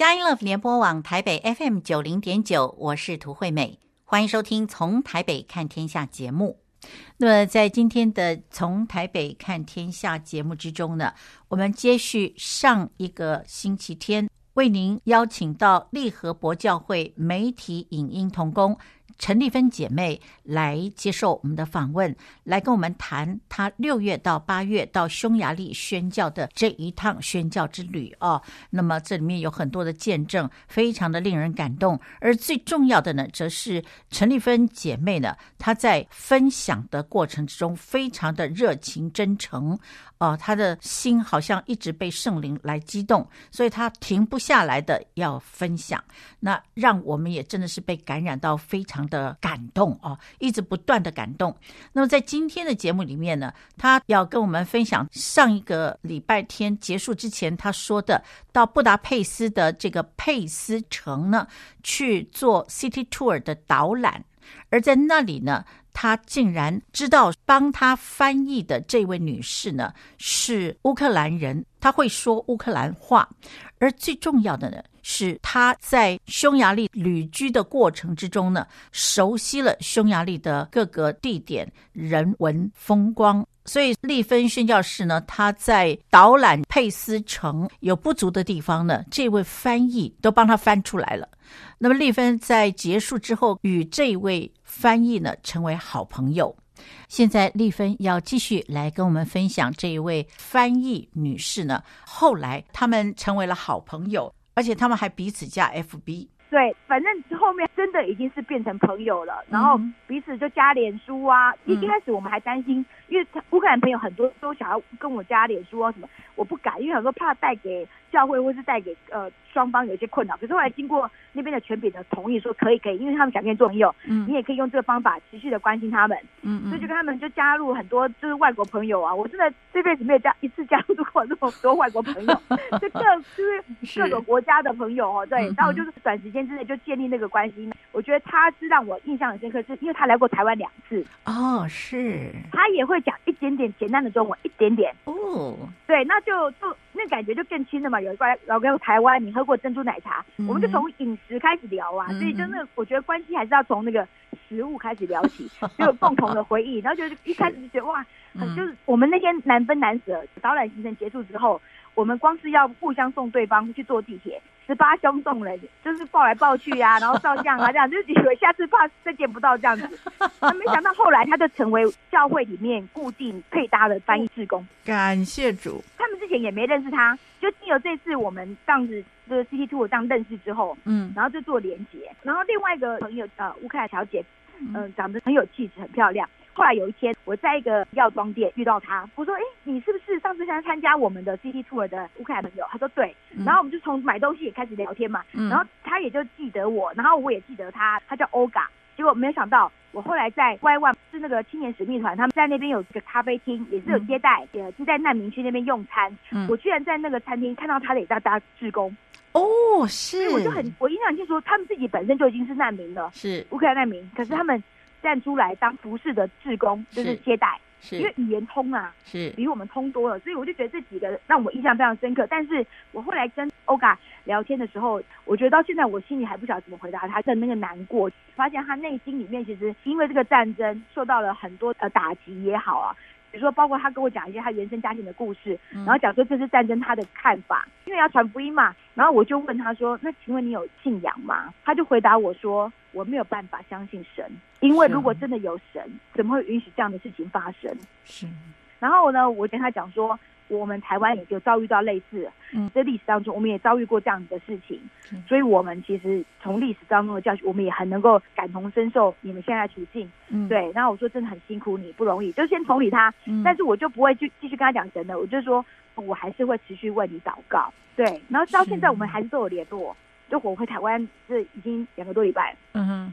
佳音乐联播网台北 FM 九零点九，我是涂惠美，欢迎收听《从台北看天下》节目。那么，在今天的《从台北看天下》节目之中呢，我们接续上一个星期天，为您邀请到利和博教会媒体影音同工。陈丽芬姐妹来接受我们的访问，来跟我们谈她六月到八月到匈牙利宣教的这一趟宣教之旅哦。那么这里面有很多的见证，非常的令人感动。而最重要的呢，则是陈丽芬姐妹呢，她在分享的过程之中非常的热情真诚。哦，他的心好像一直被圣灵来激动，所以他停不下来的要分享，那让我们也真的是被感染到，非常的感动哦，一直不断的感动。那么在今天的节目里面呢，他要跟我们分享上一个礼拜天结束之前他说的，到布达佩斯的这个佩斯城呢去做 City Tour 的导览，而在那里呢。他竟然知道帮他翻译的这位女士呢是乌克兰人，他会说乌克兰话，而最重要的呢是他在匈牙利旅居的过程之中呢，熟悉了匈牙利的各个地点、人文风光。所以丽芬宣教士呢，他在导览佩斯城有不足的地方呢，这位翻译都帮他翻出来了。那么丽芬在结束之后，与这位翻译呢成为好朋友。现在丽芬要继续来跟我们分享这一位翻译女士呢，后来他们成为了好朋友，而且他们还彼此加 FB。对，反正后面真的已经是变成朋友了，然后彼此就加脸书啊。嗯、一开始我们还担心，因为乌克兰朋友很多都想要跟我加脸书啊什么，我不敢，因为很多怕带给教会或是带给呃双方有一些困扰。可是后来经过那边的权柄的同意，说可以可以，因为他们想跟你做朋友，嗯，你也可以用这个方法持续的关心他们，嗯，所以就跟他们就加入很多就是外国朋友啊。我真的这辈子没有加一次加入过这么多外国朋友，就各就是各种国家的朋友哦，对，然后就是短时间。之内就建立那个关系，我觉得他是让我印象很深刻，是因为他来过台湾两次哦，是，他也会讲一点点简单的中文，一点点哦，对，那就就那感觉就更亲了嘛。有一关老跟台湾，你喝过珍珠奶茶，嗯、我们就从饮食开始聊啊，嗯、所以就那我觉得关系还是要从那个食物开始聊起，就有共同的回忆，然后就一开始就觉得哇，就是我们那天难分难舍，导览行程结束之后。我们光是要互相送对方去坐地铁，十八相送人，就是抱来抱去呀、啊，然后照相啊，这样就以为下次怕再见不到这样子。那没想到后来他就成为教会里面固定配搭的翻译志工。感谢主，他们之前也没认识他，就经由这次我们这样子这个 City Tour 这样认识之后，嗯，然后就做连结。然后另外一个朋友呃乌克兰小姐，嗯、呃，长得很有气质，很漂亮。后来有一天，我在一个药妆店遇到他，我说：“哎，你是不是上次想参加我们的 City Tour 的乌克兰朋友？”他说：“对。”然后我们就从买东西也开始聊天嘛，然后他也就记得我，然后我也记得他，他叫 Olga。结果没有想到，我后来在 Y One 是那个青年使命团，他们在那边有一个咖啡厅，也是有接待，也是在难民区那边用餐。我居然在那个餐厅看到他的也在当志工。哦，是。我就很，我印象很清楚，他们自己本身就已经是难民了，是乌克兰难民，可是他们。站出来当服侍的志工，就是接待，是因为语言通啊，是比我们通多了，所以我就觉得这几个让我印象非常深刻。但是我后来跟欧嘎聊天的时候，我觉得到现在我心里还不晓得怎么回答他的那个难过，发现他内心里面其实因为这个战争受到了很多呃打击也好啊，比如说包括他跟我讲一些他原生家庭的故事，然后讲说这是战争他的看法，因为要传福音嘛。然后我就问他说：“那请问你有信仰吗？”他就回答我说：“我没有办法相信神，因为如果真的有神，怎么会允许这样的事情发生？”是。然后呢，我跟他讲说，我们台湾也就遭遇到类似，嗯，在历史当中，我们也遭遇过这样子的事情，所以我们其实从历史当中的教训，我们也很能够感同身受你们现在的处境，嗯，对。然后我说真的很辛苦你，不容易，就先同理他，但是我就不会去继续跟他讲神的，我就说。我还是会持续为你祷告，对，然后到现在我们还是都有联络，就我回台湾是已经两个多礼拜，嗯哼，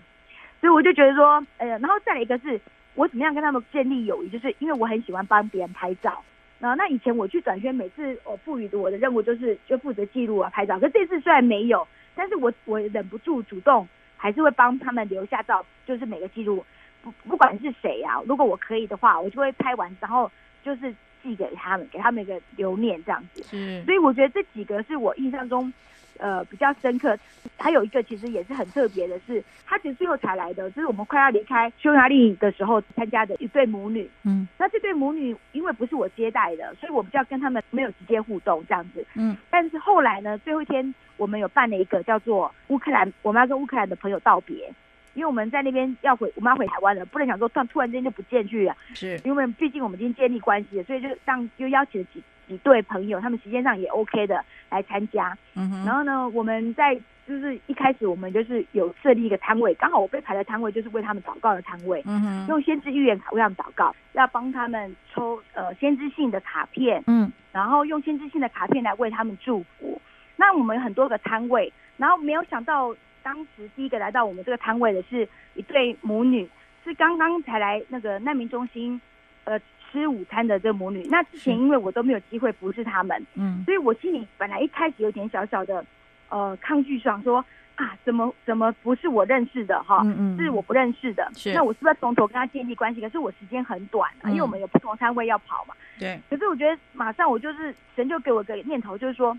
所以我就觉得说，呃，然后再来一个是我怎么样跟他们建立友谊，就是因为我很喜欢帮别人拍照，然后那以前我去转宣，每次我赋予的我的任务就是就负责记录啊拍照，可这次虽然没有，但是我我忍不住主动还是会帮他们留下照，就是每个记录，不不管是谁啊，如果我可以的话，我就会拍完，然后就是。寄给他们，给他们一个留念，这样子。嗯，所以我觉得这几个是我印象中呃比较深刻。还有一个其实也是很特别的是，他其实最后才来的，就是我们快要离开匈牙利的时候参加的一对母女。嗯，那这对母女因为不是我接待的，所以我比较跟他们没有直接互动这样子。嗯，但是后来呢，最后一天我们有办了一个叫做乌克兰，我们要跟乌克兰的朋友道别。因为我们在那边要回，我们要回台湾了，不能想说突然突然间就不见去了。是，因为毕竟我们已经建立关系了，所以就让又邀请了几几对朋友，他们时间上也 OK 的来参加。嗯哼。然后呢，我们在就是一开始我们就是有设立一个摊位，刚好我被排的摊位就是为他们祷告的摊位。嗯哼。用先知预言卡为他们祷告，要帮他们抽呃先知性的卡片。嗯。然后用先知性的卡片来为他们祝福。那我们很多个摊位，然后没有想到。当时第一个来到我们这个摊位的是一对母女，是刚刚才来那个难民中心，呃，吃午餐的这个母女。那之前因为我都没有机会服侍他们，嗯，所以我心里本来一开始有点小小的呃抗拒，想说啊，怎么怎么不是我认识的哈，嗯嗯，是我不认识的，是那我是不是要从头跟他建立关系？可是我时间很短啊，因为我们有不同摊位要跑嘛，对。可是我觉得马上我就是神就给我一个念头，就是说。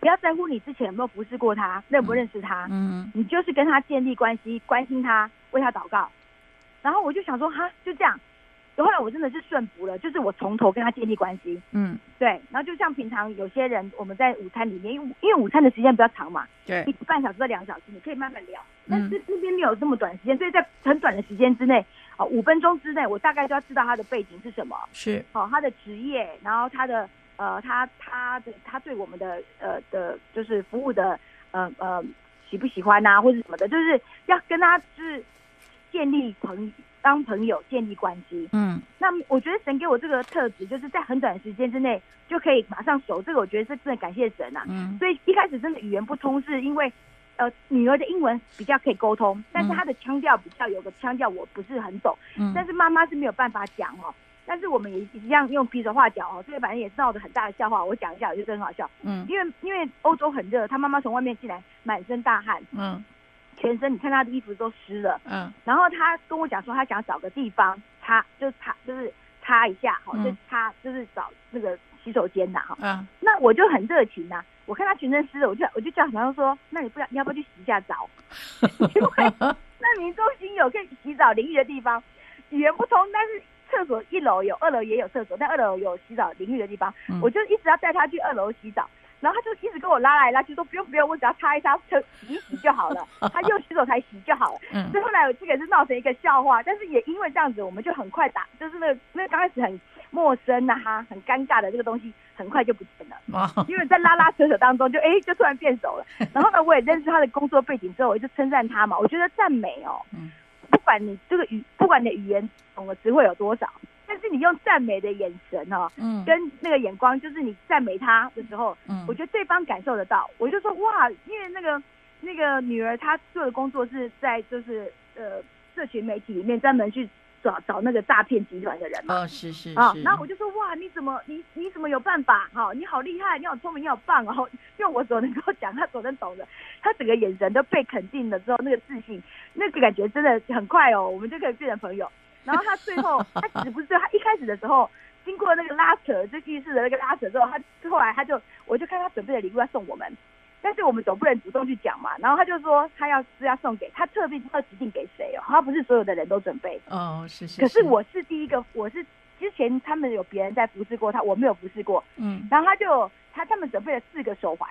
不要在乎你之前有没有服侍过他，认不认识他，嗯，你就是跟他建立关系，关心他，为他祷告。然后我就想说，哈，就这样。后来我真的是顺服了，就是我从头跟他建立关系，嗯，对。然后就像平常有些人，我们在午餐里面，因为因为午餐的时间比较长嘛，对，一半小时到两小时，你可以慢慢聊。但是这边没有这么短时间，所以在很短的时间之内，哦，五分钟之内，我大概就要知道他的背景是什么，是，哦，他的职业，然后他的。呃，他他的他对我们的呃的，就是服务的呃呃喜不喜欢呐、啊，或者什么的，就是要跟他就是建立朋当朋友建立关系。嗯，那我觉得神给我这个特质，就是在很短的时间之内就可以马上熟。这个我觉得是真的感谢神呐、啊。嗯，所以一开始真的语言不通，是因为呃女儿的英文比较可以沟通，但是她的腔调比较有个腔调我不是很懂。嗯，但是妈妈是没有办法讲哦。但是我们也一样用比手画脚哦，这个反正也是闹得很大的笑话。我讲一下，我觉得很好笑。嗯，因为因为欧洲很热，他妈妈从外面进来，满身大汗，嗯，全身你看他的衣服都湿了，嗯。然后他跟我讲说，他想找个地方擦，就擦，就是擦一下，哈，就擦，就是找那个洗手间呐，哈。嗯。那我就很热情呐，我看他全身湿了，我就我就叫小朋友说，那你不要，你要不要去洗一下澡？因为 那民中心有可以洗澡淋浴的地方，语言不通，但是。厕所一楼有，二楼也有厕所，但二楼有洗澡淋浴的地方，嗯、我就一直要带他去二楼洗澡，然后他就一直跟我拉来拉去，说不用不用，我只要擦一擦，洗一洗就好了，他用洗手台洗就好了。嗯，所以后来这个是闹成一个笑话，但是也因为这样子，我们就很快打，就是那个那刚开始很陌生啊，哈，很尴尬的这个东西，很快就不见了。哦、因为在拉拉扯扯当中就，就哎就突然变熟了。然后呢，我也认识他的工作背景之后，我就称赞他嘛，我觉得赞美哦。嗯不管你这个语，不管你的语言懂的词汇有多少，但是你用赞美的眼神哦，嗯，跟那个眼光，就是你赞美他的时候，嗯，我觉得对方感受得到。我就说哇，因为那个那个女儿她做的工作是在就是呃社群媒体里面专门去。找找那个诈骗集团的人嘛？哦，是是是。啊，然后我就说哇，你怎么你你怎么有办法？哈，你好厉害，你好聪明，你好棒哦！用我所能够讲，他所能懂的，他整个眼神都被肯定了之后，那个自信，那个感觉真的很快哦，我们就可以变成朋友。然后他最后，他只不是他一开始的时候，经过那个拉扯，就浴室的那个拉扯之后，他后来他就，我就看他准备的礼物要送我们。但是我们总不能主动去讲嘛，然后他就说他要是要送给他特别要指定给谁哦，他不是所有的人都准备哦，是是。可是我是第一个，我是之前他们有别人在服侍过他，我没有服侍过，嗯。然后他就他他们准备了四个手环，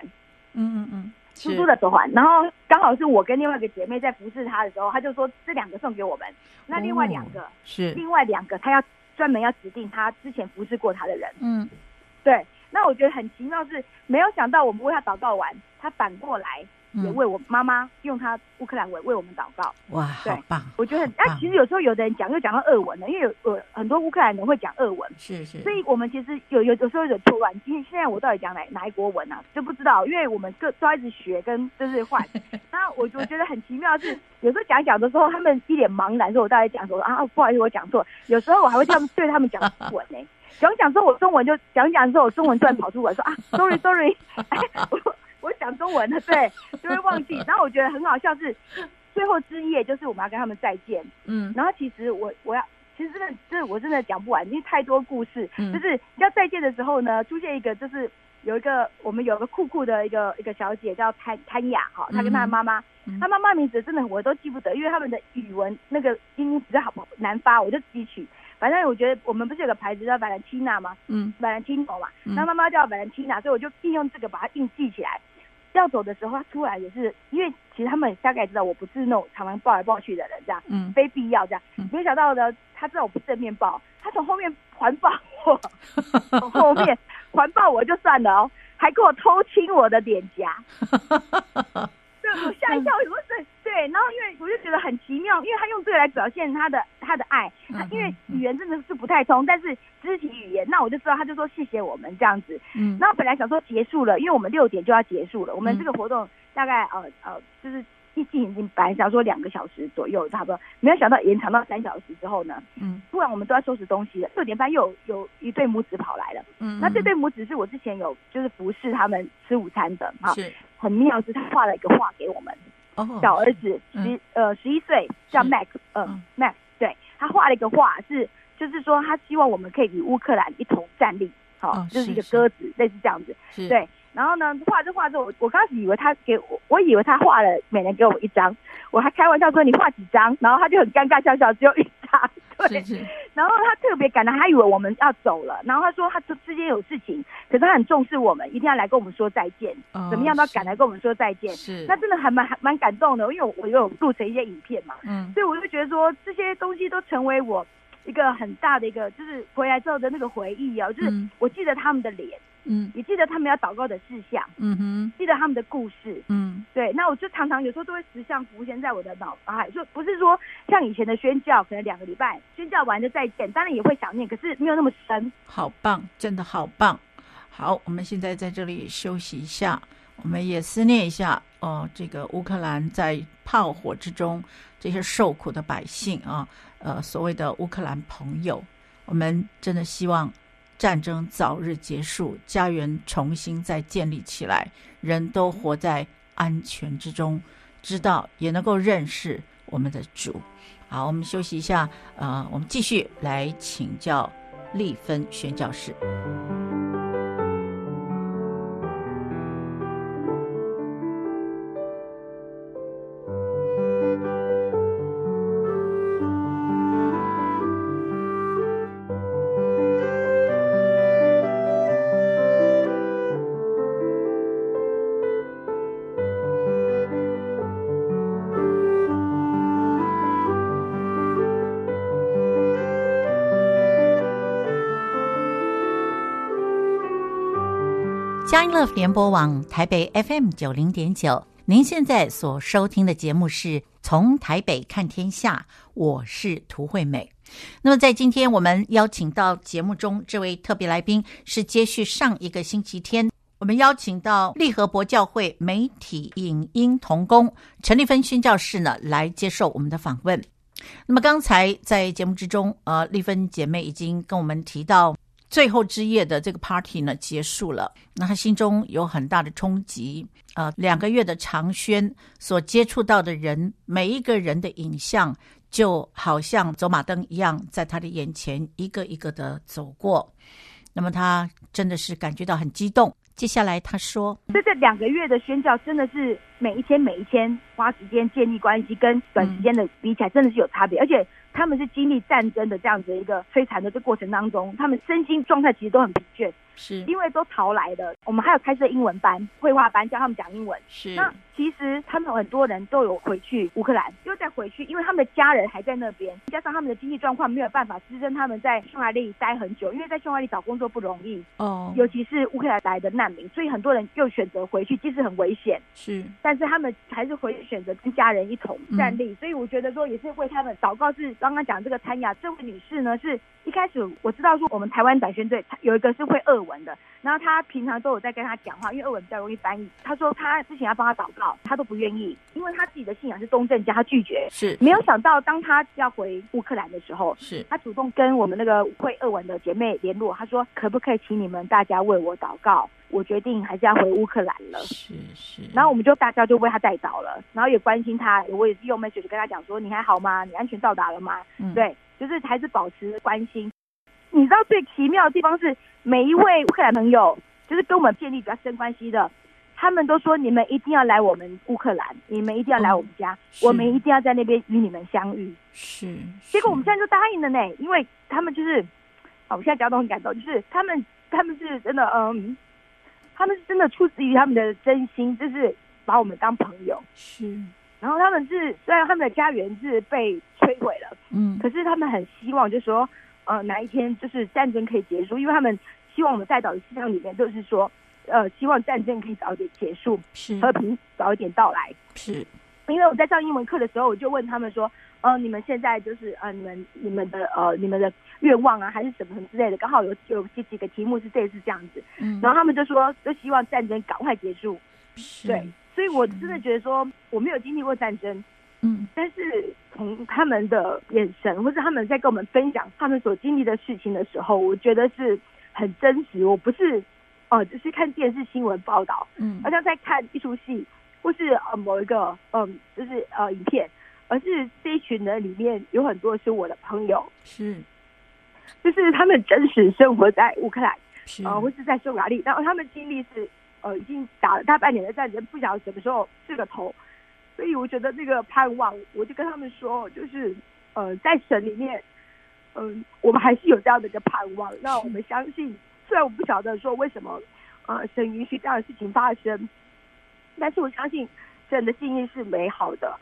嗯嗯嗯，珠珠的手环。然后刚好是我跟另外一个姐妹在服侍他的时候，他就说这两个送给我们，那另外两个是另外两个他要专门要指定他之前服侍过他的人，嗯，对。那我觉得很奇妙是，没有想到我们为他祷告完，他反过来也为我妈妈用他乌克兰文为我们祷告。哇，对，好棒！我觉得很，那其实有时候有的人讲又讲到俄文了，因为有呃很多乌克兰人会讲俄文，是是。所以我们其实有有有时候有点突然，因为现在我到底讲哪哪一国文啊，就不知道，因为我们各都一直学跟就是换。那我我觉得很奇妙是，有时候讲讲的时候，他们一脸茫然，说我到底讲什么啊？不好意思，我讲错。有时候我还会这样对他们讲中文呢。讲讲之后，我中文就讲讲之后，我中文突然跑出来说啊，sorry sorry，哎，我我讲中文的，对，就会忘记。然后我觉得很好笑是，最后之夜就是我们要跟他们再见，嗯，然后其实我我要，其实真的，真的我真的讲不完，因为太多故事，嗯，就是要再见的时候呢，出现一个就是有一个我们有个酷酷的一个一个小姐叫潘潘雅哈，她跟她的妈妈，她妈妈名字真的我都记不得，因为他们的语文那个音比较好难发，我就自己取。反正我觉得我们不是有个牌子叫 Valentina 吗？嗯，Valentino 嘛，她妈妈叫 Valentina，所以我就硬用这个把它硬记起来。要走的时候，他突然也是，因为其实他们大概知道我不是那种常常抱来抱去的人，这样，嗯，非必要这样。没想到呢，他知道我不正面抱，他从后面环抱我，从后面环抱我就算了哦，还给我偷亲我的脸颊。对，我吓一跳，我说对对，然后因为我就觉得很奇妙，因为他用这个来表现他的他的爱，他因为语言真的是不太通，但是肢体语言，那我就知道，他就说谢谢我们这样子。嗯，然后本来想说结束了，因为我们六点就要结束了，我们这个活动大概呃呃就是一进已经本来想说两个小时左右差不多，没有想到延长到三小时之后呢，嗯，突然我们都要收拾东西了，六点半又有有一对母子跑来了，嗯，那这对母子是我之前有就是服侍他们吃午餐的哈。是。很妙，是他画了一个画给我们。哦，小儿子十呃十一岁，叫 Max，嗯，Max，对，他画了一个画，是就是说他希望我们可以与乌克兰一同站立，好，就是一个鸽子，类似这样子。对，然后呢，画这画之后，我我刚开始以为他给我，我以为他画了，每人给我一张，我还开玩笑说你画几张，然后他就很尴尬笑笑，只有一 张。对，然后他特别感到，他以为我们要走了，然后他说他之之间有事情，可是他很重视我们，一定要来跟我们说再见，哦、怎么样都要赶来跟我们说再见。是，那真的还蛮还蛮感动的，因为我我有录成一些影片嘛，嗯，所以我就觉得说这些东西都成为我一个很大的一个，就是回来之后的那个回忆哦，就是我记得他们的脸。嗯，也记得他们要祷告的事项，嗯哼，记得他们的故事，嗯，对。那我就常常有时候都会时常浮现在我的脑海，就不是说像以前的宣教，可能两个礼拜宣教完就再见，当然也会想念，可是没有那么深。好棒，真的好棒。好，我们现在在这里休息一下，我们也思念一下哦，这个乌克兰在炮火之中这些受苦的百姓啊，呃，所谓的乌克兰朋友，我们真的希望。战争早日结束，家园重新再建立起来，人都活在安全之中，知道也能够认识我们的主。好，我们休息一下，呃，我们继续来请教丽芬宣教师。联播网台北 FM 九零点九，您现在所收听的节目是从台北看天下，我是涂惠美。那么在今天我们邀请到节目中这位特别来宾，是接续上一个星期天，我们邀请到利和博教会媒体影音同工陈丽芬宣教士呢来接受我们的访问。那么刚才在节目之中，呃，丽芬姐妹已经跟我们提到。最后之夜的这个 party 呢结束了，那他心中有很大的冲击。啊，两个月的长宣所接触到的人，每一个人的影像就好像走马灯一样，在他的眼前一个一个的走过。那么他真的是感觉到很激动。接下来他说：“这这两个月的宣教真的是每一天每一天花时间建立关系，跟短时间的比起来真的是有差别，而且。”他们是经历战争的这样子一个摧残的这过程当中，他们身心状态其实都很疲倦，是因为都逃来的。我们还有开设英文班、绘画班，教他们讲英文。是那其实他们很多人都有回去乌克兰，又再回去，因为他们的家人还在那边，加上他们的经济状况没有办法支撑他们在匈牙利待很久，因为在匈牙利找工作不容易哦，尤其是乌克兰来的难民，所以很多人又选择回去，即使很危险，是，但是他们还是回去选择跟家人一同站立。嗯、所以我觉得说也是为他们祷告是。刚刚讲这个参雅这位女士呢，是一开始我知道说我们台湾短宣队有一个是会俄文的，然后他平常都有在跟他讲话，因为俄文比较容易翻译。他说他之前要帮他祷告，他都不愿意，因为他自己的信仰是东正教，他拒绝。是，没有想到当他要回乌克兰的时候，是他主动跟我们那个会俄文的姐妹联络，他说可不可以请你们大家为我祷告？我决定还是要回乌克兰了。是是，然后我们就大家就为他带祷了，然后也关心他，我也是用 message 跟他讲说，你还好吗？你安全到达了吗？嗯，对，就是还是保持关心。你知道最奇妙的地方是，每一位乌克兰朋友 就是跟我们建立比较深关系的，他们都说你们一定要来我们乌克兰，你们一定要来我们家，哦、我们一定要在那边与你们相遇。是，结果我们现在就答应了呢，因为他们就是，啊，我现在讲都很感动，就是他们他们是真的，嗯，他们是真的出自于他们的真心，就是把我们当朋友。是。然后他们是虽然他们的家园是被摧毁了，嗯，可是他们很希望，就是说，呃，哪一天就是战争可以结束，因为他们希望我们带导的思想里面就是说，呃，希望战争可以早一点结束，是和平早一点到来，是。因为我在上英文课的时候，我就问他们说，呃，你们现在就是呃，你们你们的呃，你们的愿望啊，还是什么什么之类的，刚好有有几几个题目是这次这样子，嗯，然后他们就说，就希望战争赶快结束，是对。所以，我真的觉得说，我没有经历过战争，嗯，但是从他们的眼神，或是他们在跟我们分享他们所经历的事情的时候，我觉得是很真实。我不是，哦、呃，就是看电视新闻报道，嗯，好像在看一出戏，或是呃某一个，嗯，就是呃影片，而是这一群人里面有很多是我的朋友，是，就是他们真实生活在乌克兰，是，呃，或是在匈牙利，然后他们经历是。呃，已经打了大半年的战争，不晓得什么时候是个头，所以我觉得那个盼望，我就跟他们说，就是呃，在神里面，嗯、呃，我们还是有这样的一个盼望。那我们相信，虽然我不晓得说为什么，呃，神允许这样的事情发生，但是我相信神的心意是美好的。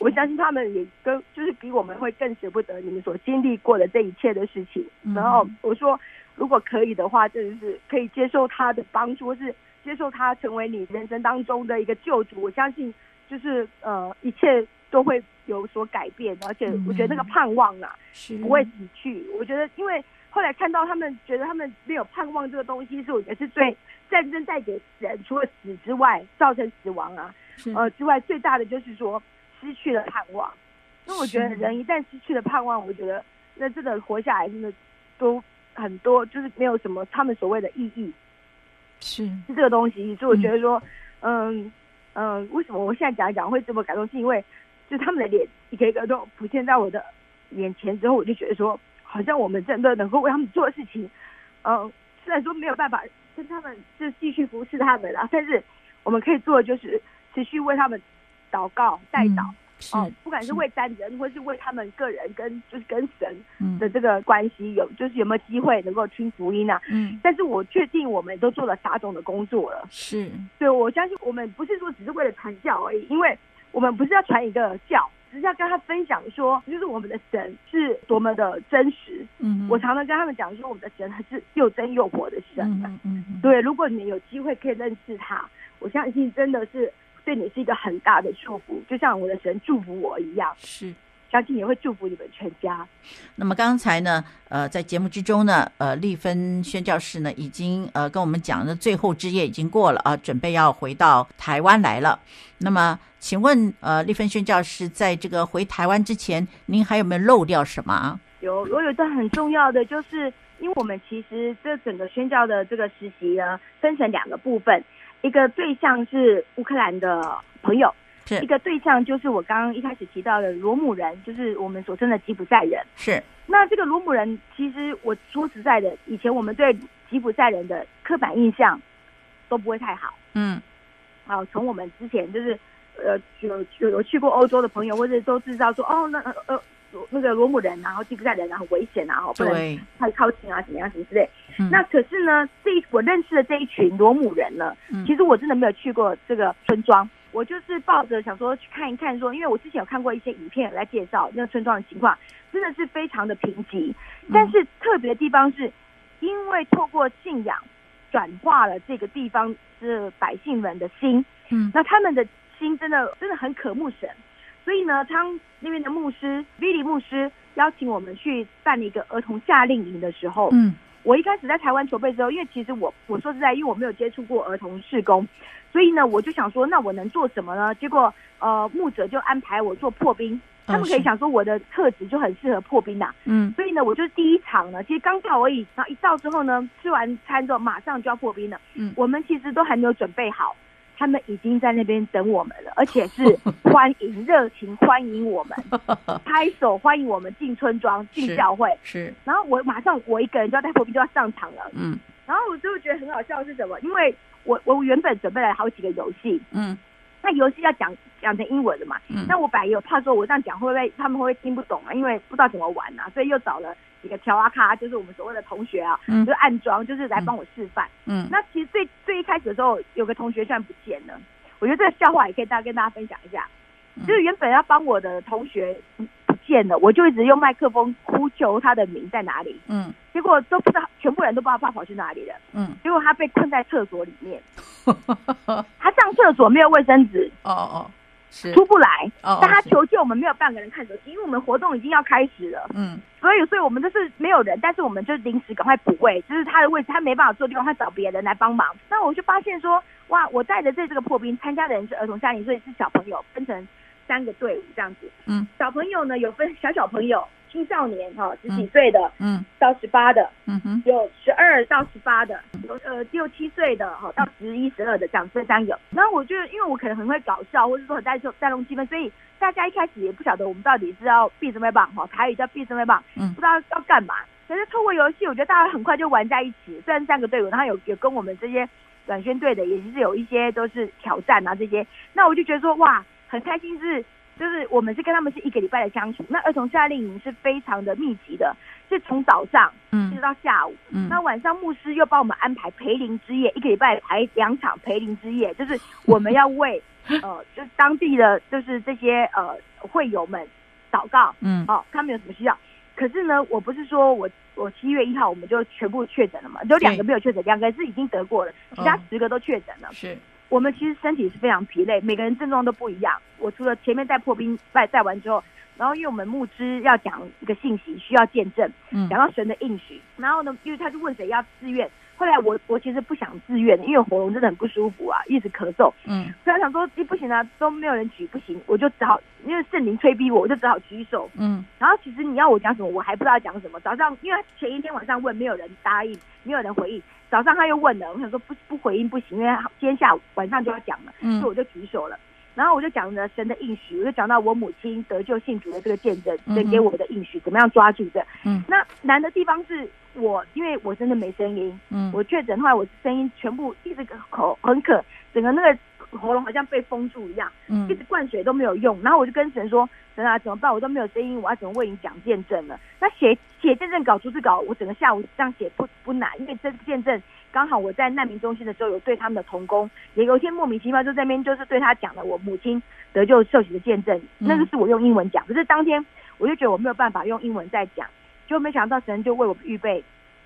我相信他们也跟就是比我们会更舍不得你们所经历过的这一切的事情。然后我说，如果可以的话，真的是可以接受他的帮助，或是。接受他成为你人生当中的一个救主，我相信就是呃一切都会有所改变，而且我觉得那个盼望啊不会死去。我觉得因为后来看到他们觉得他们没有盼望这个东西，是我觉得是最战争带给人除了死之外造成死亡啊呃之外最大的就是说失去了盼望。那我觉得人一旦失去了盼望，我觉得那真的活下来真的都很多就是没有什么他们所谓的意义。是是这个东西，所以我觉得说，嗯嗯、呃，为什么我现在讲一讲会这么感动？是因为就他们的脸一个一个都浮现在我的眼前之后，我就觉得说，好像我们真的能够为他们做的事情，嗯、呃，虽然说没有办法跟他们就继续服侍他们了，但是我们可以做的就是持续为他们祷告代祷。哦，不管是为单人，或是为他们个人跟就是跟神的这个关系有，嗯、就是有没有机会能够听福音啊？嗯，但是我确定我们都做了撒种的工作了。是，对，我相信我们不是说只是为了传教而已，因为我们不是要传一个教，只是要跟他分享说，就是我们的神是多么的真实。嗯，我常常跟他们讲说，我们的神还是又真又活的神。嗯嗯，对，如果你们有机会可以认识他，我相信真的是。对你是一个很大的祝福，就像我的神祝福我一样，是相信也会祝福你们全家。那么刚才呢，呃，在节目之中呢，呃，丽芬宣教士呢，已经呃跟我们讲的最后之夜已经过了啊，准备要回到台湾来了。那么，请问呃，丽芬宣教士在这个回台湾之前，您还有没有漏掉什么？有，我有一段很重要的，就是因为我们其实这整个宣教的这个实习呢，分成两个部分。一个对象是乌克兰的朋友，是一个对象就是我刚刚一开始提到的罗姆人，就是我们所称的吉普赛人。是，那这个罗姆人，其实我说实在的，以前我们对吉普赛人的刻板印象都不会太好。嗯，好，从我们之前就是呃有有有去过欧洲的朋友，或者都知道说，哦，那呃。那个罗姆人，然后吉普赛人，然后危险啊，然后不能太靠近啊，怎么样，什么之类。嗯、那可是呢，这一我认识的这一群罗姆人呢，嗯、其实我真的没有去过这个村庄，我就是抱着想说去看一看说，说因为我之前有看过一些影片来介绍那个村庄的情况，真的是非常的贫瘠。但是特别的地方是，因为透过信仰转化了这个地方是百姓们的心，嗯，那他们的心真的真的很渴慕神。所以呢，当那边的牧师 Billy 牧师邀请我们去办一个儿童夏令营的时候，嗯，我一开始在台湾筹备之后，因为其实我我说实在，因为我没有接触过儿童事工，所以呢，我就想说，那我能做什么呢？结果呃，牧者就安排我做破冰，他们可以想说我的特质就很适合破冰呐，嗯，所以呢，我就是第一场呢，其实刚到而已，然后一到之后呢，吃完餐之后马上就要破冰了，嗯，我们其实都还没有准备好。他们已经在那边等我们了，而且是欢迎、热情欢迎我们，拍手欢迎我们进村庄、进教会。是，然后我马上我一个人就要带破冰就要上场了。嗯，然后我就觉得很好笑是什么？因为我我原本准备了好几个游戏，嗯，那游戏要讲讲成英文的嘛，嗯，那我本来有怕说我这样讲会不会他们会不会听不懂啊？因为不知道怎么玩啊，所以又找了几个调啊咖，就是我们所谓的同学啊，嗯，就暗装，就是来帮我示范，嗯，那其实最最一开始的时候，有个同学居然不见了，我觉得这个笑话也可以大家跟大家分享一下，就是原本要帮我的同学不。见了，我就一直用麦克风呼求他的名在哪里。嗯，结果都不知道，全部人都不知道他跑去哪里了。嗯，结果他被困在厕所里面。他上厕所没有卫生纸。哦哦，是出不来。哦，但他求救，我们没有半个人看手机，因为我们活动已经要开始了。嗯，所以所以我们就是没有人，但是我们就临时赶快补位，就是他的位置他没办法坐地方，他找别人来帮忙。那我就发现说，哇，我带的这这个破冰参加的人是儿童夏令营，所以是小朋友分成。三个队伍这样子，嗯，小朋友呢有分小小朋友、青少年哈，十几岁的，嗯，到十八的，嗯哼，有十二到十八的，有呃六七岁的哈，到十一十二的这样这三个。然后我觉得，因为我可能很会搞笑，或者说很带带动气氛，所以大家一开始也不晓得我们到底是要闭什么棒哈，台语叫闭什么棒，嗯，不知道要干嘛。可是透过游戏，我觉得大家很快就玩在一起。虽然三个队伍，然后有有跟我们这些短宣队的，也是有一些都是挑战啊这些。那我就觉得说哇。很开心是，就是我们是跟他们是一个礼拜的相处。那儿童夏令营是非常的密集的，是从早上嗯一直到下午，嗯，那晚上牧师又帮我们安排培灵之夜，一个礼拜排两场培灵之夜，就是我们要为 呃，就是当地的就是这些呃会友们祷告，嗯，哦，他们有什么需要？可是呢，我不是说我我七月一号我们就全部确诊了嘛，有两个没有确诊，两个是已经得过了，其他十个都确诊了，是。我们其实身体是非常疲累，每个人症状都不一样。我除了前面带破冰带带完之后，然后因为我们牧师要讲一个信息，需要见证，嗯，讲到神的应许，然后呢，因为他就问谁要自愿。后来我我其实不想自愿，因为喉咙真的很不舒服啊，一直咳嗽，嗯，所以他想说，你不行啊，都没有人举，不行，我就只好因为圣灵催逼我，我就只好举手，嗯，然后其实你要我讲什么，我还不知道讲什么。早上因为前一天晚上问，没有人答应，没有人回应。早上他又问了，我想说不不回应不行，因为今天下午晚上就要讲了，嗯，所以我就举手了。然后我就讲了神的应许，我就讲到我母亲得救信主的这个见证，神给我的应许，怎么样抓住的。嗯，那难的地方是我，因为我真的没声音，嗯，我确诊后来我声音全部一直口很渴，整个那个喉咙好像被封住一样，嗯，一直灌水都没有用。然后我就跟神说，神啊，怎么办？我都没有声音，我要怎么为你讲见证呢？那写写见证稿、逐字稿，我整个下午这样写不不难，因为这见证。刚好我在难民中心的时候，有对他们的童工，也有一天莫名其妙就在那边就是对他讲了我母亲得救受洗的见证，那个是我用英文讲，可是当天我就觉得我没有办法用英文再讲，就没想到神就为我们预备，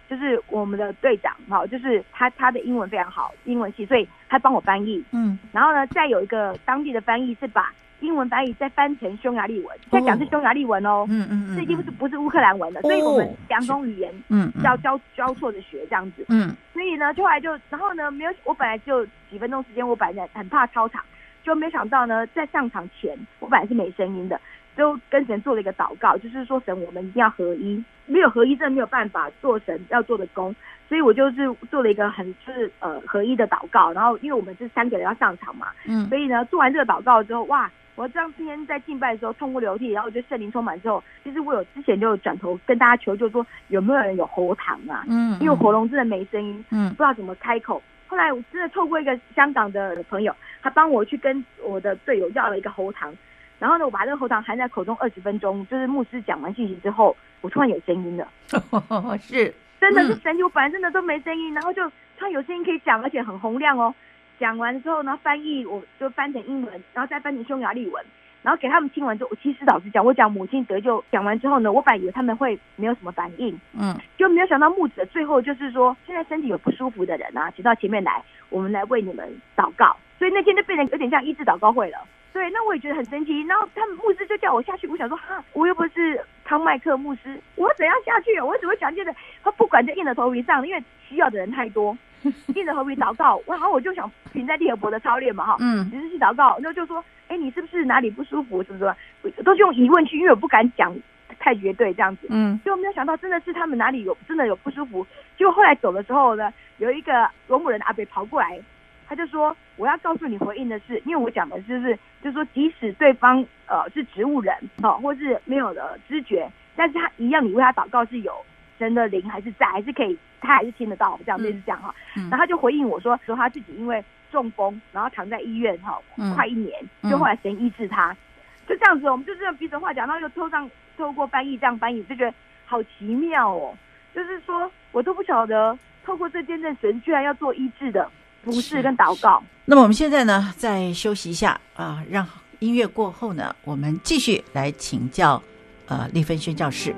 就是我们的队长哈，就是他他的英文非常好，英文系，所以他帮我翻译，嗯，然后呢，再有一个当地的翻译是把。英文翻译再翻成匈牙利文，再讲是匈牙利文哦，嗯嗯，这已经不是不是乌克兰文了，所以我们两种语言嗯要交交错着学这样子，嗯，所以呢，就后来就然后呢，没有我本来就几分钟时间，我本来很怕超场，就没想到呢，在上场前我本来是没声音的，就跟神做了一个祷告，就是说神我们一定要合一，没有合一真的没有办法做神要做的工，所以我就是做了一个很就是呃合一的祷告，然后因为我们是三个人要上场嘛，嗯，所以呢做完这个祷告之后，哇。我当天在敬拜的时候痛哭流涕，然后我就圣灵充满之后，其实我有之前就转头跟大家求救说，有没有人有喉糖啊？嗯，因为喉咙真的没声音，嗯，不知道怎么开口。后来我真的透过一个香港的朋友，他帮我去跟我的队友要了一个喉糖，然后呢，我把这个喉糖含在口中二十分钟，就是牧师讲完信息之后，我突然有声音了。是，真的是神奇，我本来真的都没声音，然后就突然有声音可以讲，而且很洪亮哦。讲完之后呢，翻译我就翻成英文，然后再翻成匈牙利文，然后给他们听完之后，我其实老实讲，我讲母亲得救讲完之后呢，我本来以为他们会没有什么反应，嗯，就没有想到牧者最后就是说，现在身体有不舒服的人啊，请到前面来，我们来为你们祷告。所以那天就变成有点像医治祷告会了。对，那我也觉得很神奇。然后他们牧师就叫我下去，我想说哈，我又不是康麦克牧师，我怎样下去？我怎么想见的？他不管就硬着头皮上，因为需要的人太多。硬着头皮祷告，然后我就想停在利河伯的操练嘛，哈，嗯，只是去祷告，然后就说，哎，你是不是哪里不舒服？是不是？都是用疑问句，因为我不敢讲太绝对这样子，嗯，就没有想到真的是他们哪里有真的有不舒服。结果后来走的时候呢，有一个罗姆人阿伯跑过来，他就说，我要告诉你回应的是，因为我讲的就是，就是说即使对方呃是植物人，哦，或是没有的知觉，但是他一样，你为他祷告是有神的灵还是在，还是可以他还是听得到，这样类似这样哈。然后他就回应我说，说他自己因为中风，然后躺在医院哈，快一年，就后来神医治他，就这样子，我们就这样彼此话讲，然后又透上透过翻译这样翻译，就觉得好奇妙哦。就是说我都不晓得，透过这见证神居然要做医治的服事跟祷告。那么我们现在呢，再休息一下啊，让音乐过后呢，我们继续来请教呃丽芬宣教士。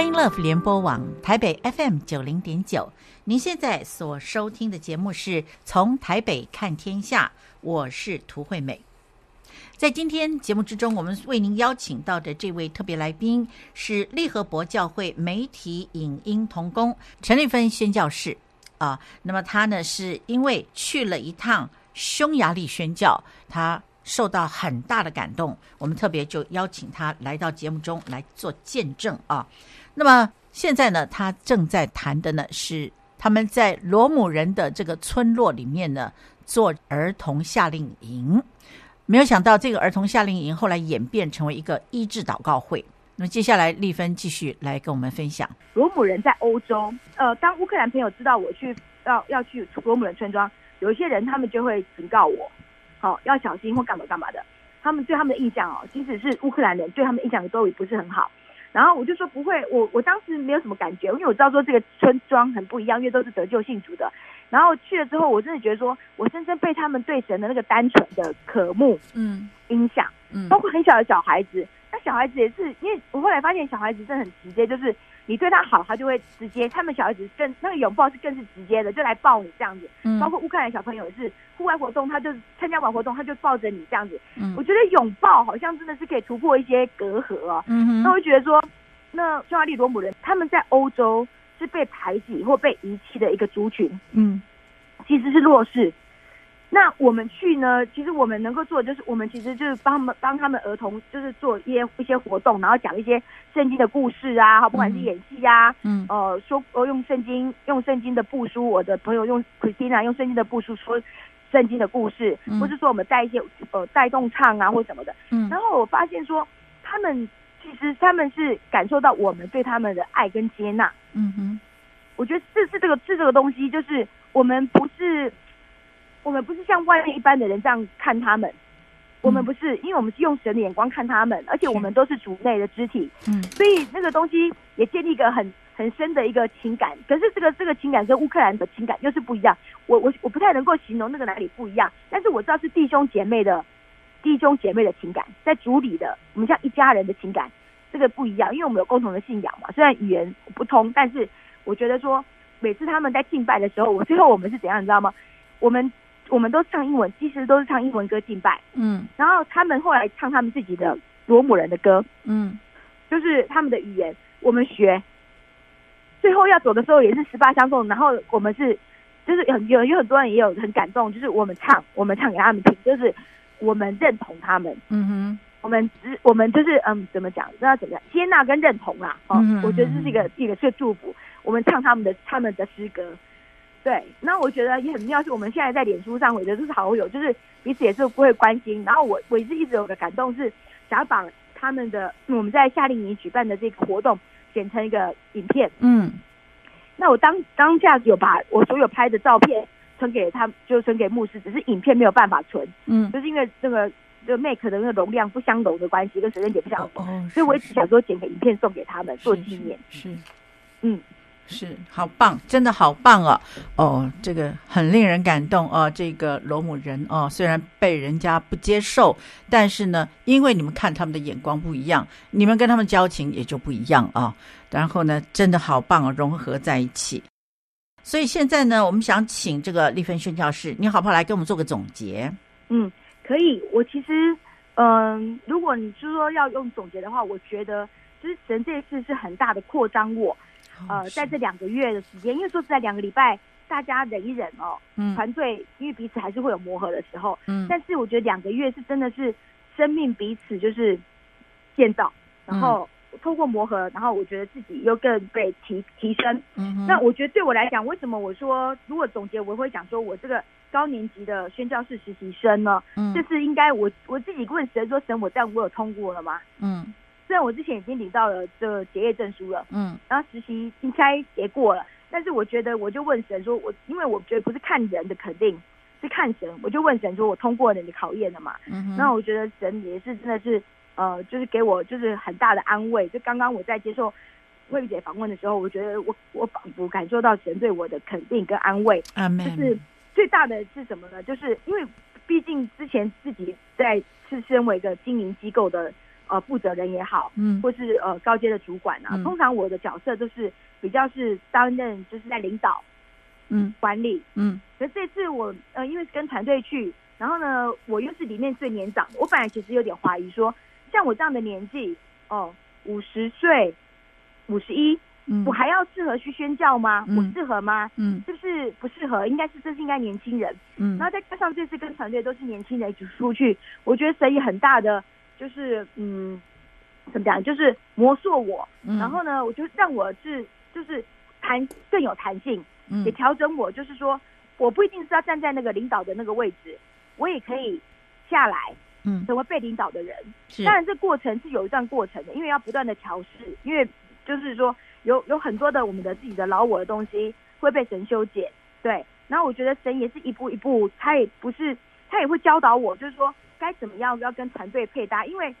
佳音 Love 联播网台北 FM 九零点九，您现在所收听的节目是从台北看天下，我是涂惠美。在今天节目之中，我们为您邀请到的这位特别来宾是利和伯教会媒体影音同工陈丽芬宣教士啊。那么他呢，是因为去了一趟匈牙利宣教，他受到很大的感动，我们特别就邀请他来到节目中来做见证啊。那么现在呢，他正在谈的呢是他们在罗姆人的这个村落里面呢做儿童夏令营，没有想到这个儿童夏令营后来演变成为一个医治祷告会。那么接下来丽芬继续来跟我们分享。罗姆人在欧洲，呃，当乌克兰朋友知道我去要要去罗姆人村庄，有一些人他们就会警告我，好、要小心或干嘛干嘛的。他们对他们的印象哦，即使是乌克兰人对他们印象都也不是很好。然后我就说不会，我我当时没有什么感觉，因为我知道说这个村庄很不一样，因为都是得救信主的。然后去了之后，我真的觉得说，我深深被他们对神的那个单纯的渴慕，嗯，影响，嗯，包括很小的小孩子，那小孩子也是，因为我后来发现小孩子真的很直接，就是。你对他好，他就会直接。他们小孩子更那个拥抱是更是直接的，就来抱你这样子。嗯，包括乌克兰小朋友也是户外活动，他就参加完活动，他就抱着你这样子。嗯，我觉得拥抱好像真的是可以突破一些隔阂哦。嗯哼，那我觉得说，那匈牙利罗姆人他们在欧洲是被排挤或被遗弃的一个族群。嗯，其实是弱势。那我们去呢？其实我们能够做的就是，我们其实就是帮他们帮他们儿童，就是做一些一些活动，然后讲一些圣经的故事啊，不管是演戏呀、啊，嗯，呃，说呃用圣经用圣经的布书，我的朋友用 Christina 用圣经的布书说圣经的故事，或是说我们带一些呃带动唱啊或什么的，嗯，然后我发现说他们其实他们是感受到我们对他们的爱跟接纳，嗯哼，我觉得这是这个是这个东西，就是我们不是。我们不是像外面一般的人这样看他们，我们不是，因为我们是用神的眼光看他们，而且我们都是主内的肢体，嗯，所以那个东西也建立一个很很深的一个情感。可是这个这个情感跟乌克兰的情感又是不一样，我我我不太能够形容那个哪里不一样，但是我知道是弟兄姐妹的弟兄姐妹的情感，在主里的我们像一家人的情感，这个不一样，因为我们有共同的信仰嘛。虽然语言不通，但是我觉得说每次他们在敬拜的时候，我最后我们是怎样，你知道吗？我们。我们都唱英文，其实都是唱英文歌敬拜。嗯，然后他们后来唱他们自己的罗姆人的歌。嗯，就是他们的语言，我们学。最后要走的时候也是十八相送，然后我们是，就是有有有很多人也有很感动，就是我们唱，我们唱给他们听，就是我们认同他们。嗯哼，我们只我们就是嗯，怎么讲？不知道怎么样接纳跟认同啦？哦，嗯我觉得这是一个一个是祝福。我们唱他们的他们的诗歌。对，那我觉得也很妙，是我们现在在脸书上，我觉得都是好友，就是彼此也是不会关心。然后我我一直一直有个感动，是想要把他们的我们在夏令营举办的这个活动剪成一个影片。嗯，那我当当下有把我所有拍的照片存给他，就存给牧师，只是影片没有办法存。嗯，就是因为这个这个 Mac 的那个容量不相容的关系，跟时间点不相容，哦哦，所以我一直想说剪个影片送给他们做纪念。是，是，嗯。是，好棒，真的好棒哦！哦，这个很令人感动哦。这个罗姆人哦，虽然被人家不接受，但是呢，因为你们看他们的眼光不一样，你们跟他们交情也就不一样啊、然后呢，真的好棒哦，融合在一起。所以现在呢，我们想请这个丽芬宣教士，你好不好来给我们做个总结？嗯，可以。我其实，嗯、如果你是说要用总结的话，我觉得其实神这一次是很大的扩张我。呃，在这两个月的时间，因为说实在两个礼拜大家忍一忍哦。嗯，团队因为彼此还是会有磨合的时候。嗯，但是我觉得两个月是真的是生命彼此就是建造，然后透过磨合，然后我觉得自己又更被提提升。嗯，那我觉得对我来讲，为什么我说如果总结，我会讲说我这个高年级的宣教士实习生呢？嗯，这是应该我我自己问神说，神，我这样我有通过了吗？嗯。虽然我之前已经领到了这个结业证书了，嗯，然后实习应该也过了，但是我觉得我就问神说，我因为我觉得不是看人的肯定，是看神，我就问神说，我通过了你的考验了嘛？嗯，那我觉得神也是真的是，呃，就是给我就是很大的安慰。就刚刚我在接受慧玉姐访问的时候，我觉得我我仿佛感受到神对我的肯定跟安慰。就是最大的是什么呢？就是因为毕竟之前自己在是身为一个经营机构的。呃，负责人也好，嗯，或是呃高阶的主管啊，嗯，通常我的角色都是比较是担任就是在领导，嗯，管理，嗯。可是这次我呃，因为跟团队去，然后呢，我又是里面最年长的，我本来其实有点怀疑说，像我这样的年纪，哦，五十岁，五十一，我还要适合去宣教吗？嗯，我适合吗？嗯，是不是不适合？应该是这是应该年轻人，嗯。然后再加上这次跟团队都是年轻人一起出去，我觉得生意很大的。就是嗯，怎么讲？就是磨塑我，嗯、然后呢，我就让我是就是弹更有弹性，嗯、也调整我。就是说，我不一定是要站在那个领导的那个位置，我也可以下来，嗯，成为被领导的人。是当然，这过程是有一段过程的，因为要不断的调试，因为就是说有有很多的我们的自己的老我的东西会被神修剪，对。然后我觉得神也是一步一步，他也不是他也会教导我，就是说。该怎么样要跟团队配搭？因为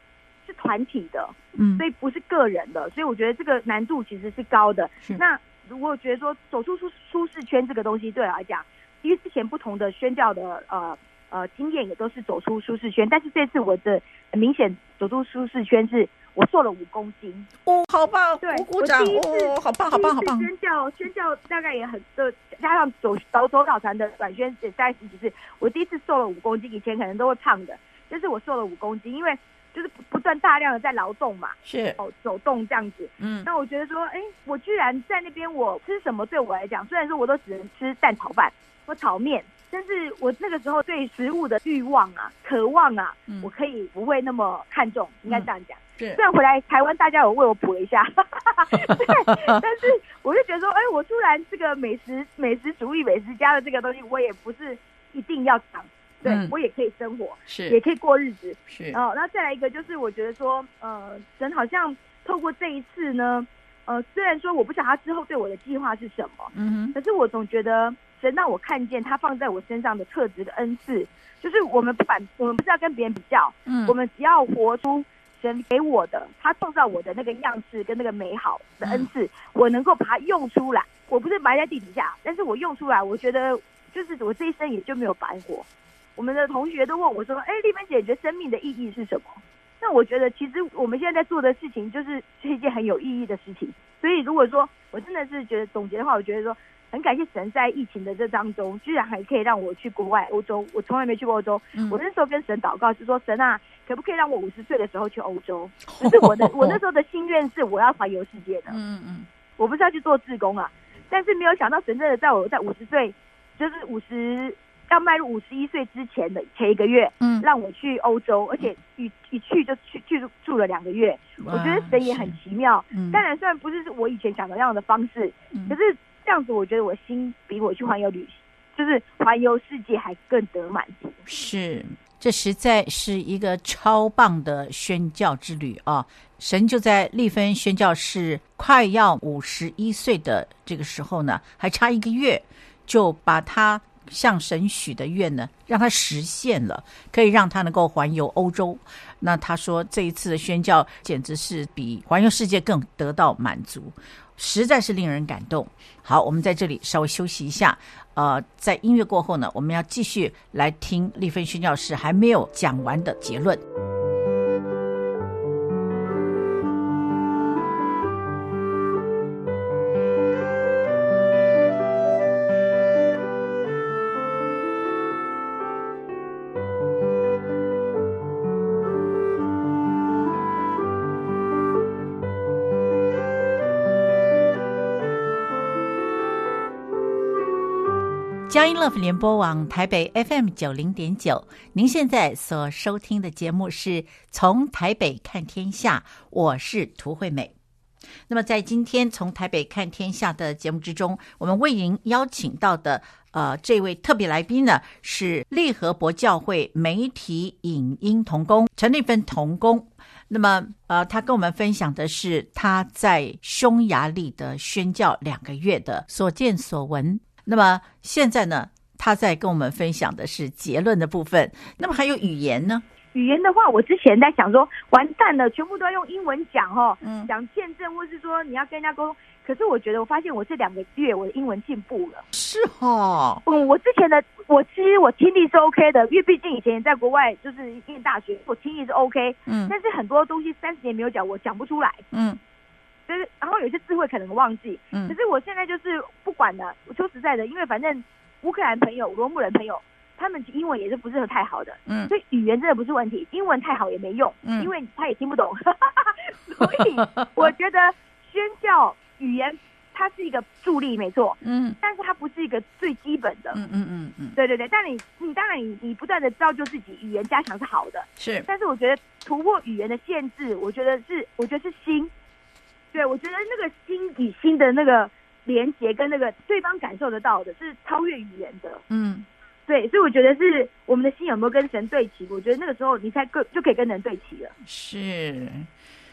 是团体的，嗯，所以不是个人的，所以我觉得这个难度其实是高的。是。那如果觉得说走出舒舒适圈这个东西对我来讲，因为之前不同的宣教的呃呃经验也都是走出舒适圈，但是这次我的很明显走出舒适圈是。我瘦了五公斤哦，好棒！对，鼓鼓掌哦，好棒，好棒，好棒！宣教宣教大概也很，就加上走走走导团的短宣也在十几次，我第一次瘦了五公斤，以前可能都会胖的，但是我瘦了五公斤，因为就是不断大量的在劳动嘛，是哦，走动这样子，嗯，那我觉得说，哎，我居然在那边，我吃什么对我来讲，虽然说我都只能吃蛋炒饭或炒面。但是我那个时候对食物的欲望啊、渴望啊，嗯、我可以不会那么看重，应该这样讲。对、嗯，虽然回来台湾大家有为我补了一下，对，但是我就觉得说，哎，我突然这个美食美食主义、美食家的这个东西，我也不是一定要讲，对、嗯、我也可以生活，是，也可以过日子，是。哦，那再来一个就是，我觉得说，呃，神好像透过这一次呢，呃，虽然说我不晓得他之后对我的计划是什么，嗯哼，可是我总觉得。神让我看见他放在我身上的特质的恩赐，就是我们不管我们不是要跟别人比较，嗯，我们只要活出神给我的，他创造我的那个样式跟那个美好的恩赐，嗯，我能够把它用出来。我不是埋在地底下，但是我用出来，我觉得就是我这一生也就没有白活。我们的同学都问我说：“哎，丽芬姐，你觉得生命的意义是什么？”那我觉得其实我们现在在做的事情，就是是一件很有意义的事情。所以如果说我真的是觉得总结的话，我觉得说。很感谢神，在疫情的这当中，居然还可以让我去国外欧洲。我从来没去过欧洲。嗯、我那时候跟神祷告是说：“神啊，可不可以让我五十岁的时候去欧洲？”可是我的 我那时候的心愿是我要环游世界的。嗯嗯，我不是要去做志工啊，但是没有想到神真的在我在五十岁，就是五十要迈入五十一岁之前的前一个月，嗯，让我去欧洲，而且一一去就去去住了两个月。我觉得神也很奇妙。嗯，当然虽然不是我以前想的那样的方式，嗯、可是。这样子，我觉得我心比我去环游旅行，就是环游世界还更得满足。是，这实在是一个超棒的宣教之旅啊！神就在丽芬宣教士快要五十一岁的这个时候呢，还差一个月，就把他向神许的愿呢，让他实现了，可以让他能够环游欧洲。那他说，这一次的宣教简直是比环游世界更得到满足。实在是令人感动。好，我们在这里稍微休息一下。呃，在音乐过后呢，我们要继续来听丽芬宣教士还没有讲完的结论。江音乐福联播网台北 FM 九零点九，您现在所收听的节目是从台北看天下，我是涂惠美。那么在今天从台北看天下的节目之中，我们为您邀请到的呃这位特别来宾呢，是利和伯教会媒体影音同工陈立芬同工。那么呃，他跟我们分享的是他在匈牙利的宣教两个月的所见所闻。那么现在呢，他在跟我们分享的是结论的部分。那么还有语言呢？语言的话，我之前在想说，完蛋了，全部都要用英文讲哦，嗯，讲见证，或是说你要跟人家沟通。可是我觉得，我发现我这两个月我的英文进步了。是哦，嗯，我之前的我其实我听力是 OK 的，因为毕竟以前在国外就是念大学，我听力是 OK，嗯，但是很多东西三十年没有讲，我讲不出来，嗯。就是，然后有些智慧可能忘记，嗯，可是我现在就是不管了。我说实在的，因为反正乌克兰朋友、罗姆人朋友，他们英文也是不是太好的，嗯，所以语言真的不是问题，英文太好也没用，嗯，因为他也听不懂，所以我觉得宣教语言它是一个助力，没错，嗯，但是它不是一个最基本的，嗯嗯嗯嗯，对对对，但你你当然你你不断的造就自己，语言加强是好的，是，但是我觉得突破语言的限制，我觉得是，我觉得是心。对，我觉得那个心与心的那个连接，跟那个对方感受得到的，是超越语言的。嗯，对，所以我觉得是我们的心有没有跟神对齐？我觉得那个时候你才跟就可以跟人对齐了。是，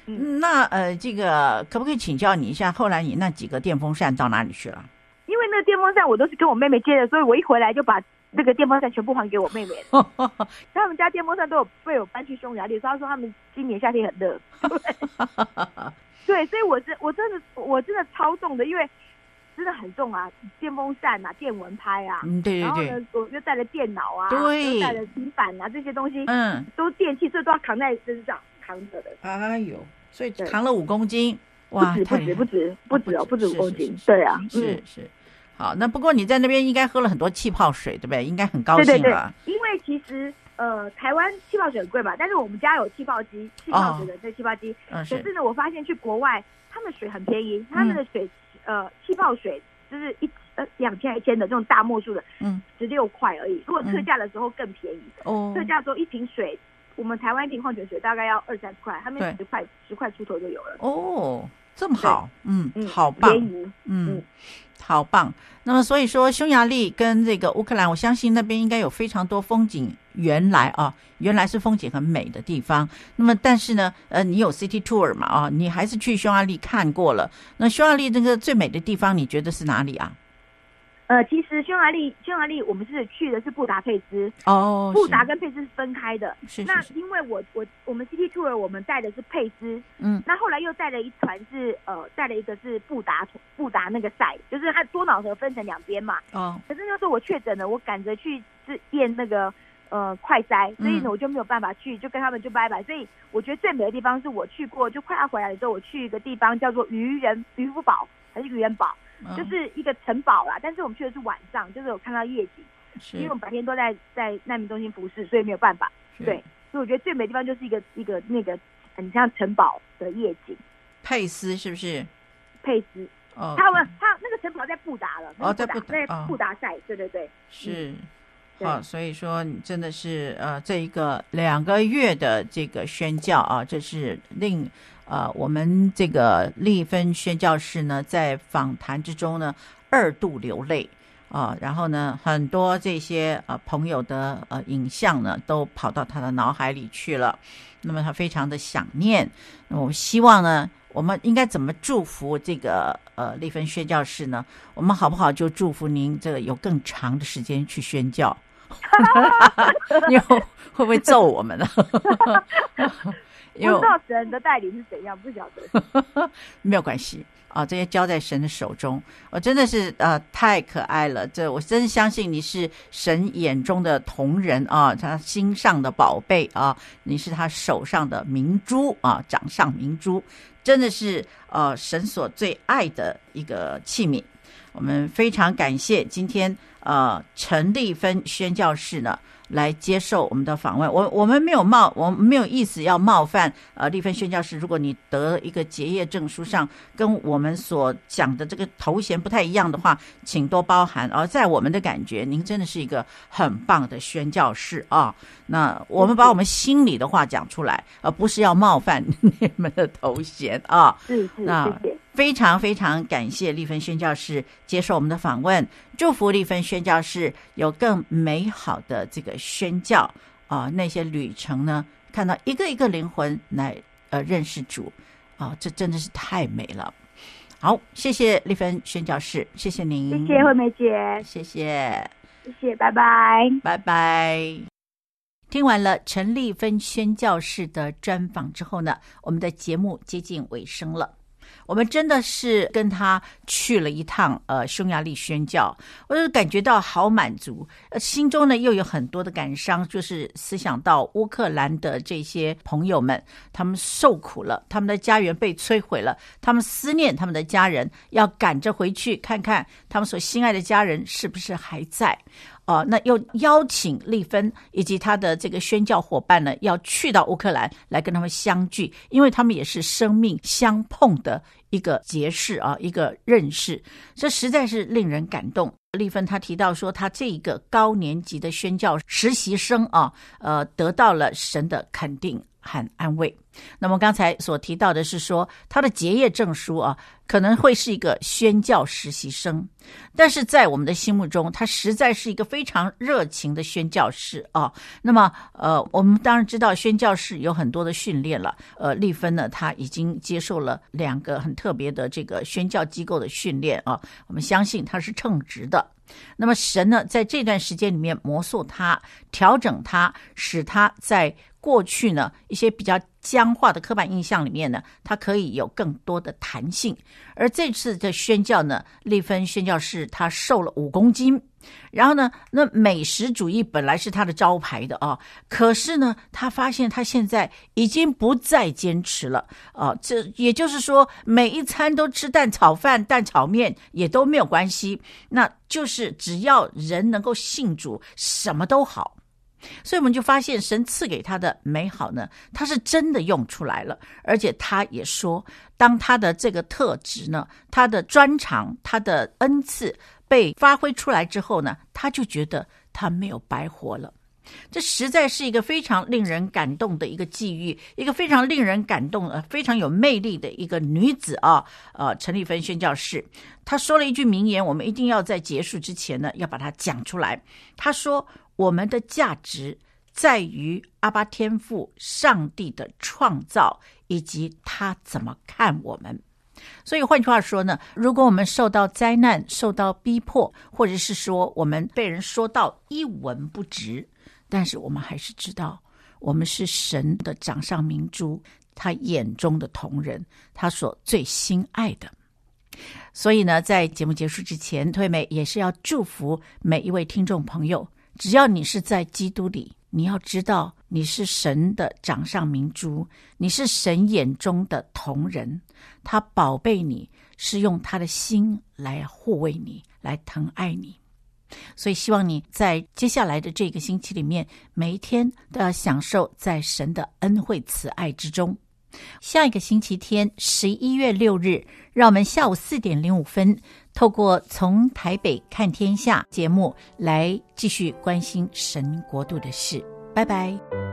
嗯，那呃，这个可不可以请教你一下？后来你那几个电风扇到哪里去了？因为那个电风扇我都是跟我妹妹借的，所以我一回来就把那个电风扇全部还给我妹妹了。他们家电风扇都有被我搬去匈牙利，所以他说他们今年夏天很热。对，所以我是我真的我真的超重的，因为真的很重啊，电风扇啊，电蚊拍啊，嗯，对对对，然后呢，我又带了电脑啊，对，又带了平板啊，这些东西，嗯，都电器，所以都要扛在身上扛着的。哎呦，所以扛了五公斤，哇，不止不止不止不止哦，不止五公斤，对啊，是是。好，那不过你在那边应该喝了很多气泡水，对不对？应该很高兴吧？对对对，因为其实。呃，台湾气泡水很贵嘛，但是我们家有气泡机，气泡水的这气泡机。哦、可是呢，我发现去国外，他们水很便宜，他们的水，嗯、呃，气泡水就是一呃两千一千的这种大墨数的，嗯，十六块而已。如果特价的时候更便宜，哦、嗯，特价的时候一瓶水，我们台湾一瓶矿泉水大概要二三十块，他们十块十块出头就有了。哦，这么好，嗯，好棒，便宜，嗯。好棒！那么所以说，匈牙利跟这个乌克兰，我相信那边应该有非常多风景。原来啊，原来是风景很美的地方。那么，但是呢，呃，你有 City Tour 嘛？啊，你还是去匈牙利看过了。那匈牙利那个最美的地方，你觉得是哪里啊？呃，其实匈牙利，匈牙利我们是去的是布达佩斯哦，布达跟佩斯是分开的。那因为我我我们 City Tour 我们带的是佩斯，嗯，那后来又带了一团是呃带了一个是布达布达那个赛，就是它多瑙河分成两边嘛。哦，可是那时候我确诊了，我赶着去是验那个呃快筛，所以呢我就没有办法去，就跟他们就拜拜。所以我觉得最美的地方是我去过，就快要回来的时候，我去一个地方叫做渔人渔夫堡还是渔人堡。就是一个城堡啦，但是我们去的是晚上，就是有看到夜景，因为我们白天都在在难民中心服侍，所以没有办法。对，所以我觉得最美的地方就是一个一个那个很像城堡的夜景。佩斯是不是？佩斯哦，他们他那个城堡在布达了哦，在布达在布达赛，对对对，是。好，所以说你真的是呃，这一个两个月的这个宣教啊，这是令。呃，我们这个丽芬宣教士呢，在访谈之中呢，二度流泪啊、然后呢，很多这些呃朋友的呃影像呢，都跑到他的脑海里去了。那么他非常的想念。那我希望呢，我们应该怎么祝福这个呃丽芬宣教士呢？我们好不好就祝福您这个有更长的时间去宣教？你会不会揍我们呢？不知道神的带领是怎样，不晓得。没有关系啊，这些交在神的手中。我真的是呃太可爱了，这我真相信你是神眼中的同人啊，他心上的宝贝啊，你是他手上的明珠啊，掌上明珠，真的是呃神所最爱的一个器皿。我们非常感谢今天呃陈丽芬宣教士呢。来接受我们的访问，我我们没有冒，我们没有意思要冒犯呃丽芬宣教士。如果你得一个结业证书上跟我们所讲的这个头衔不太一样的话，请多包涵。而在我们的感觉，您真的是一个很棒的宣教士啊。那我们把我们心里的话讲出来，而不是要冒犯你们的头衔啊。是是，谢谢。非常非常感谢丽芬宣教士接受我们的访问，祝福丽芬宣教士有更美好的这个宣教啊、呃，那些旅程呢，看到一个一个灵魂来呃认识主啊、呃，这真的是太美了。好，谢谢丽芬宣教士，谢谢您，谢谢惠美姐，谢谢，谢谢，拜拜，拜拜。听完了陈丽芬宣教士的专访之后呢，我们的节目接近尾声了。我们真的是跟他去了一趟，呃，匈牙利宣教，我就感觉到好满足，呃，心中呢又有很多的感伤，就是思想到乌克兰的这些朋友们，他们受苦了，他们的家园被摧毁了，他们思念他们的家人，要赶着回去看看他们所心爱的家人是不是还在。哦，那又邀请丽芬以及他的这个宣教伙伴呢，要去到乌克兰来跟他们相聚，因为他们也是生命相碰的一个结识啊，一个认识，这实在是令人感动。丽芬她提到说，她这一个高年级的宣教实习生啊，呃，得到了神的肯定和安慰。那么刚才所提到的是说，他的结业证书啊，可能会是一个宣教实习生，但是在我们的心目中，他实在是一个非常热情的宣教士啊。那么，呃，我们当然知道宣教士有很多的训练了。呃，丽芬呢，他已经接受了两个很特别的这个宣教机构的训练啊。我们相信他是称职的。那么神呢，在这段时间里面磨塑他、调整他，使他在。过去呢，一些比较僵化的刻板印象里面呢，他可以有更多的弹性。而这次的宣教呢，丽芬宣教士他瘦了五公斤，然后呢，那美食主义本来是他的招牌的啊，可是呢，他发现他现在已经不再坚持了啊。这也就是说，每一餐都吃蛋炒饭、蛋炒面也都没有关系，那就是只要人能够信主，什么都好。所以我们就发现，神赐给他的美好呢，他是真的用出来了，而且他也说，当他的这个特质呢，他的专长、他的恩赐被发挥出来之后呢，他就觉得他没有白活了。这实在是一个非常令人感动的一个际遇，一个非常令人感动、呃，非常有魅力的一个女子啊，呃，陈丽芬宣教士，她说了一句名言，我们一定要在结束之前呢，要把它讲出来。她说。我们的价值在于阿巴天赋上帝的创造，以及他怎么看我们。所以换句话说呢，如果我们受到灾难、受到逼迫，或者是说我们被人说到一文不值，但是我们还是知道，我们是神的掌上明珠，他眼中的同人，他所最心爱的。所以呢，在节目结束之前，退美也是要祝福每一位听众朋友。只要你是在基督里，你要知道你是神的掌上明珠，你是神眼中的同人，他宝贝你，是用他的心来护卫你，来疼爱你。所以希望你在接下来的这个星期里面，每一天都要享受在神的恩惠慈爱之中。下一个星期天，十一月六日，让我们下午四点零五分，透过从台北看天下节目来继续关心神国度的事。拜拜。